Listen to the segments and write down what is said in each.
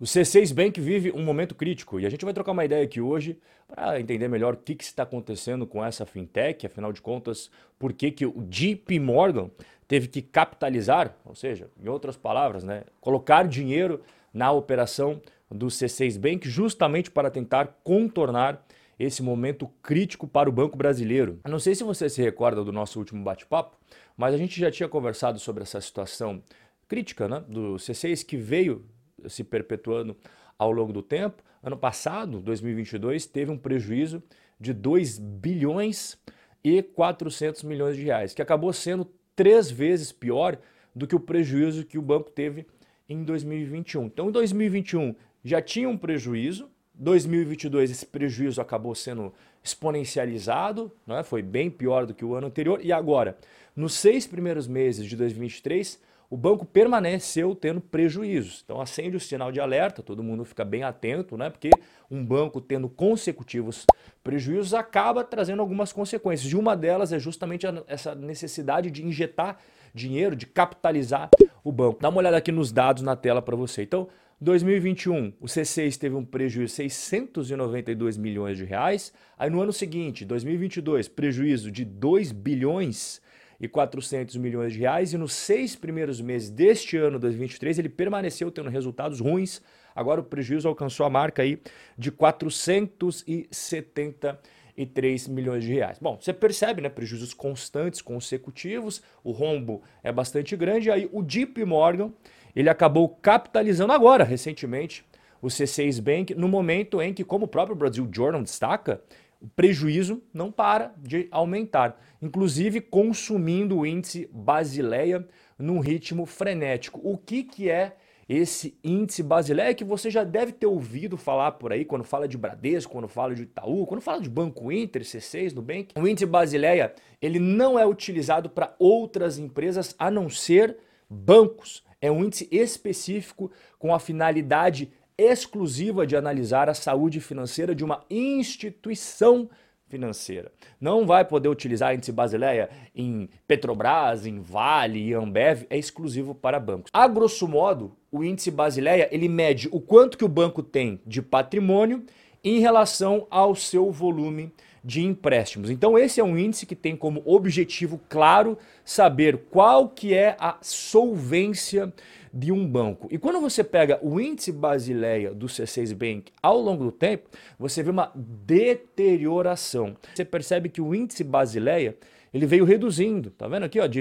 O C6 Bank vive um momento crítico e a gente vai trocar uma ideia aqui hoje para entender melhor o que, que está acontecendo com essa fintech, afinal de contas, por que, que o JP Morgan teve que capitalizar, ou seja, em outras palavras, né, colocar dinheiro na operação do C6 Bank justamente para tentar contornar esse momento crítico para o Banco Brasileiro. Eu não sei se você se recorda do nosso último bate-papo, mas a gente já tinha conversado sobre essa situação crítica né, do C6 que veio se perpetuando ao longo do tempo. Ano passado, 2022, teve um prejuízo de 2 bilhões e 400 milhões de reais, que acabou sendo três vezes pior do que o prejuízo que o banco teve em 2021. Então, em 2021 já tinha um prejuízo, 2022 esse prejuízo acabou sendo exponencializado, é? foi bem pior do que o ano anterior, e agora, nos seis primeiros meses de 2023, o banco permaneceu tendo prejuízos. Então acende o sinal de alerta, todo mundo fica bem atento, né? Porque um banco tendo consecutivos prejuízos acaba trazendo algumas consequências. E uma delas é justamente essa necessidade de injetar dinheiro, de capitalizar o banco. Dá uma olhada aqui nos dados na tela para você. Então, 2021, o C6 teve um prejuízo de 692 milhões de reais. Aí no ano seguinte, 2022, prejuízo de 2 bilhões e 400 milhões de reais e nos seis primeiros meses deste ano 2023 ele permaneceu tendo resultados ruins. Agora o prejuízo alcançou a marca aí de 473 milhões de reais. Bom, você percebe, né, prejuízos constantes, consecutivos, o rombo é bastante grande. Aí o JP Morgan, ele acabou capitalizando agora, recentemente, o C6 Bank, no momento em que, como o próprio Brasil Journal destaca, o prejuízo não para de aumentar, inclusive consumindo o índice Basileia num ritmo frenético. O que, que é esse índice Basileia que você já deve ter ouvido falar por aí quando fala de Bradesco, quando fala de Itaú, quando fala de Banco Inter, C6, Nubank. O índice Basileia, ele não é utilizado para outras empresas a não ser bancos. É um índice específico com a finalidade exclusiva de analisar a saúde financeira de uma instituição financeira. Não vai poder utilizar índice Basileia em Petrobras, em Vale, em Ambev, é exclusivo para bancos. A grosso modo, o índice Basileia, ele mede o quanto que o banco tem de patrimônio em relação ao seu volume de empréstimos. Então esse é um índice que tem como objetivo claro saber qual que é a solvência de um banco. E quando você pega o índice Basileia do C6 Bank ao longo do tempo, você vê uma deterioração. Você percebe que o índice Basileia ele veio reduzindo, tá vendo aqui, ó, de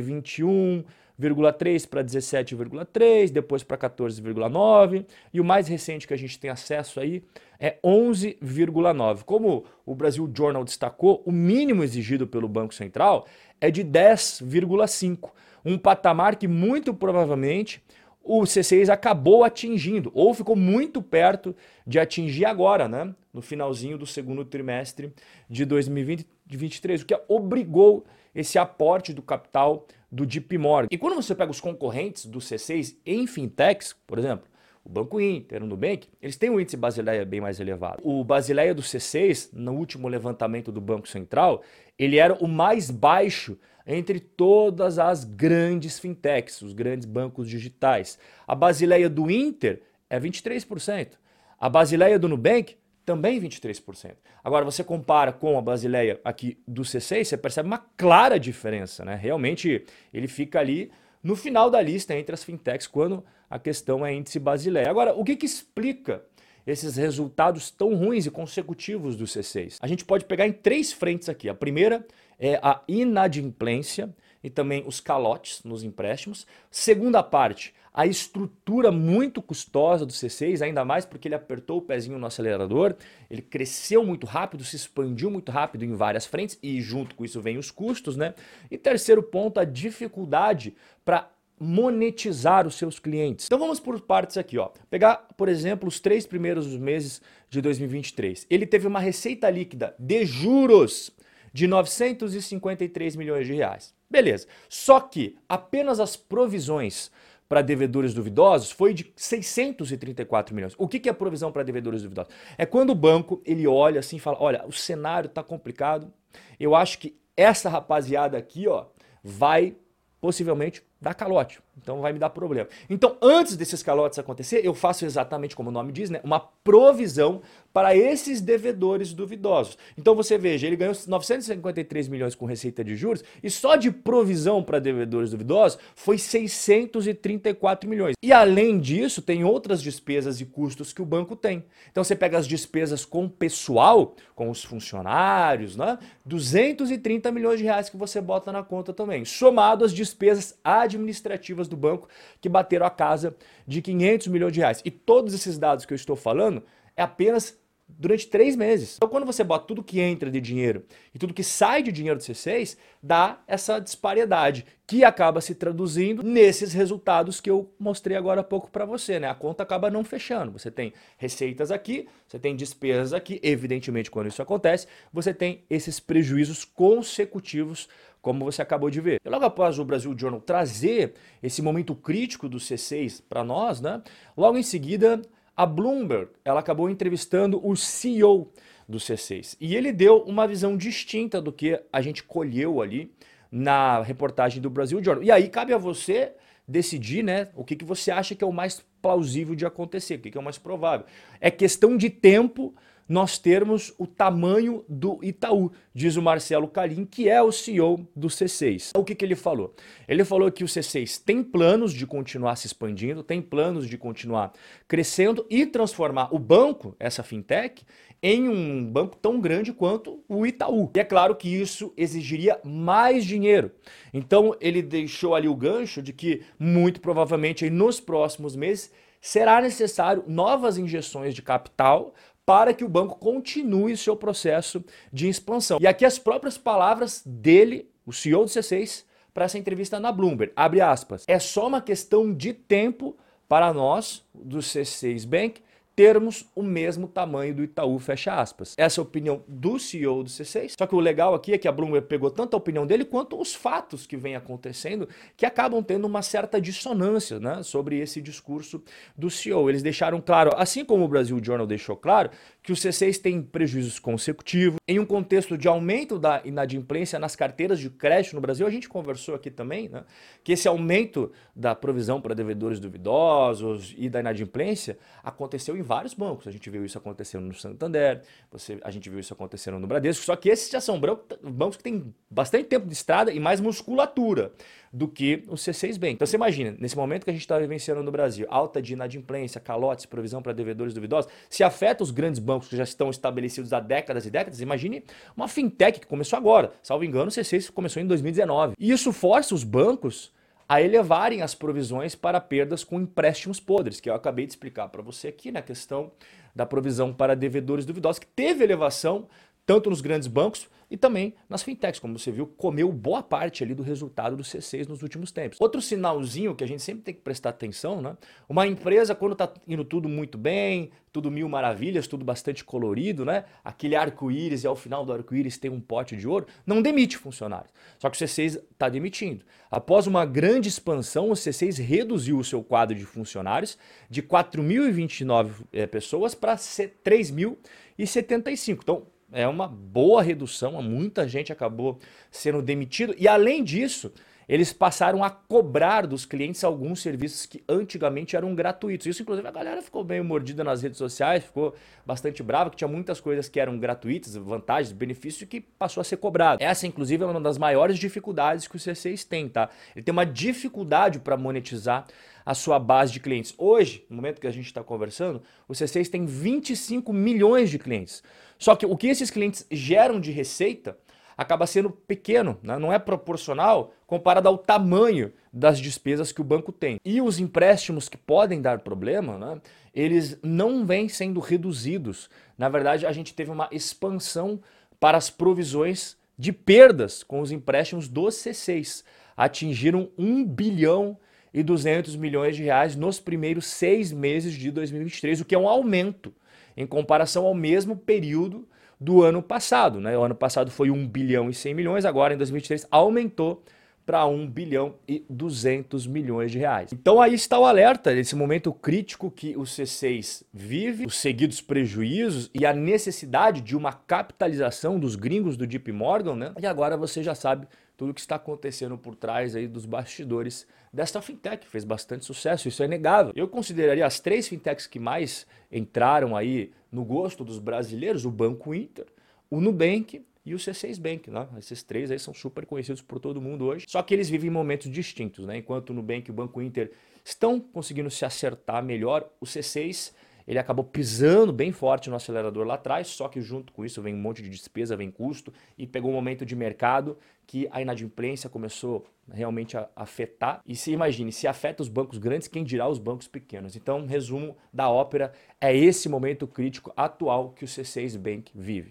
21,3 para 17,3, depois para 14,9 e o mais recente que a gente tem acesso aí é 11,9. Como o Brasil Journal destacou, o mínimo exigido pelo Banco Central é de 10,5, um patamar que muito provavelmente o C6 acabou atingindo, ou ficou muito perto de atingir agora, né? No finalzinho do segundo trimestre de 2023, o que obrigou esse aporte do capital do JP Morgan. E quando você pega os concorrentes do C6 em fintechs, por exemplo, o Banco Inter, o Nubank, eles têm um índice Basileia bem mais elevado. O Basileia do C6, no último levantamento do Banco Central, ele era o mais baixo entre todas as grandes fintechs, os grandes bancos digitais. A Basileia do Inter é 23%. A Basileia do Nubank também 23%. Agora você compara com a Basileia aqui do C6, você percebe uma clara diferença, né? Realmente ele fica ali no final da lista entre as fintechs quando a questão é índice Basileia. Agora, o que, que explica esses resultados tão ruins e consecutivos do C6? A gente pode pegar em três frentes aqui. A primeira é a inadimplência e também os calotes nos empréstimos. Segunda parte, a estrutura muito custosa do C6, ainda mais porque ele apertou o pezinho no acelerador, ele cresceu muito rápido, se expandiu muito rápido em várias frentes e junto com isso vem os custos, né? E terceiro ponto, a dificuldade para monetizar os seus clientes. Então vamos por partes aqui, ó. Pegar, por exemplo, os três primeiros meses de 2023. Ele teve uma receita líquida de juros de 953 milhões de reais. Beleza. Só que apenas as provisões para devedores duvidosos foi de 634 milhões. O que é provisão para devedores duvidosos? É quando o banco ele olha assim e fala: olha, o cenário está complicado. Eu acho que essa rapaziada aqui, ó, vai possivelmente dá calote. Então vai me dar problema. Então, antes desses calotes acontecer, eu faço exatamente como o nome diz, né? Uma provisão para esses devedores duvidosos. Então você veja, ele ganhou 953 milhões com receita de juros e só de provisão para devedores duvidosos foi 634 milhões. E além disso, tem outras despesas e custos que o banco tem. Então você pega as despesas com pessoal, com os funcionários, né? 230 milhões de reais que você bota na conta também, somado às despesas administrativas do banco que bateram a casa de 500 milhões de reais. E todos esses dados que eu estou falando é apenas durante três meses. Então, quando você bota tudo que entra de dinheiro e tudo que sai de dinheiro do C6, dá essa disparidade que acaba se traduzindo nesses resultados que eu mostrei agora há pouco para você, né? A conta acaba não fechando. Você tem receitas aqui, você tem despesas aqui, evidentemente quando isso acontece, você tem esses prejuízos consecutivos como você acabou de ver. E logo após o Brasil Journal trazer esse momento crítico do C6 para nós, né? Logo em seguida, a Bloomberg, ela acabou entrevistando o CEO do C6 e ele deu uma visão distinta do que a gente colheu ali na reportagem do Brasil Journal. E aí cabe a você decidir, né, o que, que você acha que é o mais plausível de acontecer, o que, que é o mais provável. É questão de tempo nós termos o tamanho do Itaú, diz o Marcelo Calim, que é o CEO do C6. O que, que ele falou? Ele falou que o C6 tem planos de continuar se expandindo, tem planos de continuar crescendo e transformar o banco, essa fintech, em um banco tão grande quanto o Itaú. E é claro que isso exigiria mais dinheiro. Então ele deixou ali o gancho de que muito provavelmente nos próximos meses será necessário novas injeções de capital para que o banco continue seu processo de expansão. E aqui as próprias palavras dele, o CEO do C6, para essa entrevista na Bloomberg. Abre aspas. É só uma questão de tempo para nós, do C6 Bank, termos o mesmo tamanho do Itaú, fecha aspas. Essa é a opinião do CEO do C6. Só que o legal aqui é que a Bloomberg pegou tanto a opinião dele quanto os fatos que vem acontecendo, que acabam tendo uma certa dissonância né, sobre esse discurso do CEO. Eles deixaram claro, assim como o Brasil Journal deixou claro, que o C6 tem prejuízos consecutivos. Em um contexto de aumento da inadimplência nas carteiras de crédito no Brasil, a gente conversou aqui também, né, que esse aumento da provisão para devedores duvidosos e da inadimplência aconteceu em vários bancos. A gente viu isso acontecendo no Santander, você, a gente viu isso acontecendo no Bradesco, só que esses já são bancos que têm bastante tempo de estrada e mais musculatura do que o C6 Bank. Então você imagina, nesse momento que a gente está vivenciando no Brasil, alta de inadimplência, calotes, provisão para devedores duvidosos, se afeta os grandes bancos que já estão estabelecidos há décadas e décadas, imagine uma fintech que começou agora. Salvo engano, o C6 começou em 2019. E isso força os bancos a elevarem as provisões para perdas com empréstimos podres, que eu acabei de explicar para você aqui na questão da provisão para devedores duvidosos, que teve elevação tanto nos grandes bancos e também nas fintechs, como você viu, comeu boa parte ali do resultado do C6 nos últimos tempos. Outro sinalzinho que a gente sempre tem que prestar atenção, né? Uma empresa quando está indo tudo muito bem, tudo mil maravilhas, tudo bastante colorido, né? Aquele arco-íris e ao final do arco-íris tem um pote de ouro, não demite funcionários. Só que o C6 está demitindo. Após uma grande expansão, o C6 reduziu o seu quadro de funcionários de 4.029 é, pessoas para 3.075. Então, é uma boa redução, muita gente acabou sendo demitido. E além disso, eles passaram a cobrar dos clientes alguns serviços que antigamente eram gratuitos. Isso, inclusive, a galera ficou meio mordida nas redes sociais, ficou bastante brava, que tinha muitas coisas que eram gratuitas, vantagens, benefícios, que passou a ser cobrado. Essa, inclusive, é uma das maiores dificuldades que o C6 tem, tá? Ele tem uma dificuldade para monetizar a sua base de clientes. Hoje, no momento que a gente está conversando, o C6 tem 25 milhões de clientes. Só que o que esses clientes geram de receita acaba sendo pequeno, né? não é proporcional comparado ao tamanho das despesas que o banco tem. E os empréstimos que podem dar problema, né? eles não vêm sendo reduzidos. Na verdade, a gente teve uma expansão para as provisões de perdas com os empréstimos do C6. Atingiram 1 bilhão e 200 milhões de reais nos primeiros seis meses de 2023, o que é um aumento em comparação ao mesmo período do ano passado. Né? O ano passado foi 1 bilhão e 100 milhões, agora em 2023 aumentou para 1 bilhão e 200 milhões de reais. Então aí está o alerta, esse momento crítico que o C6 vive, os seguidos prejuízos e a necessidade de uma capitalização dos gringos do JP Morgan, né? E agora você já sabe tudo o que está acontecendo por trás aí dos bastidores desta fintech, fez bastante sucesso, isso é inegável. Eu consideraria as três fintechs que mais entraram aí no gosto dos brasileiros, o Banco Inter, o Nubank e o C6 Bank, né? Esses três aí são super conhecidos por todo mundo hoje, só que eles vivem momentos distintos, né? Enquanto o Nubank e o Banco Inter estão conseguindo se acertar melhor, o C6 ele acabou pisando bem forte no acelerador lá atrás, só que junto com isso vem um monte de despesa, vem custo, e pegou um momento de mercado que a inadimplência começou realmente a afetar. E se imagine, se afeta os bancos grandes, quem dirá os bancos pequenos? Então, resumo da ópera, é esse momento crítico atual que o C6 Bank vive.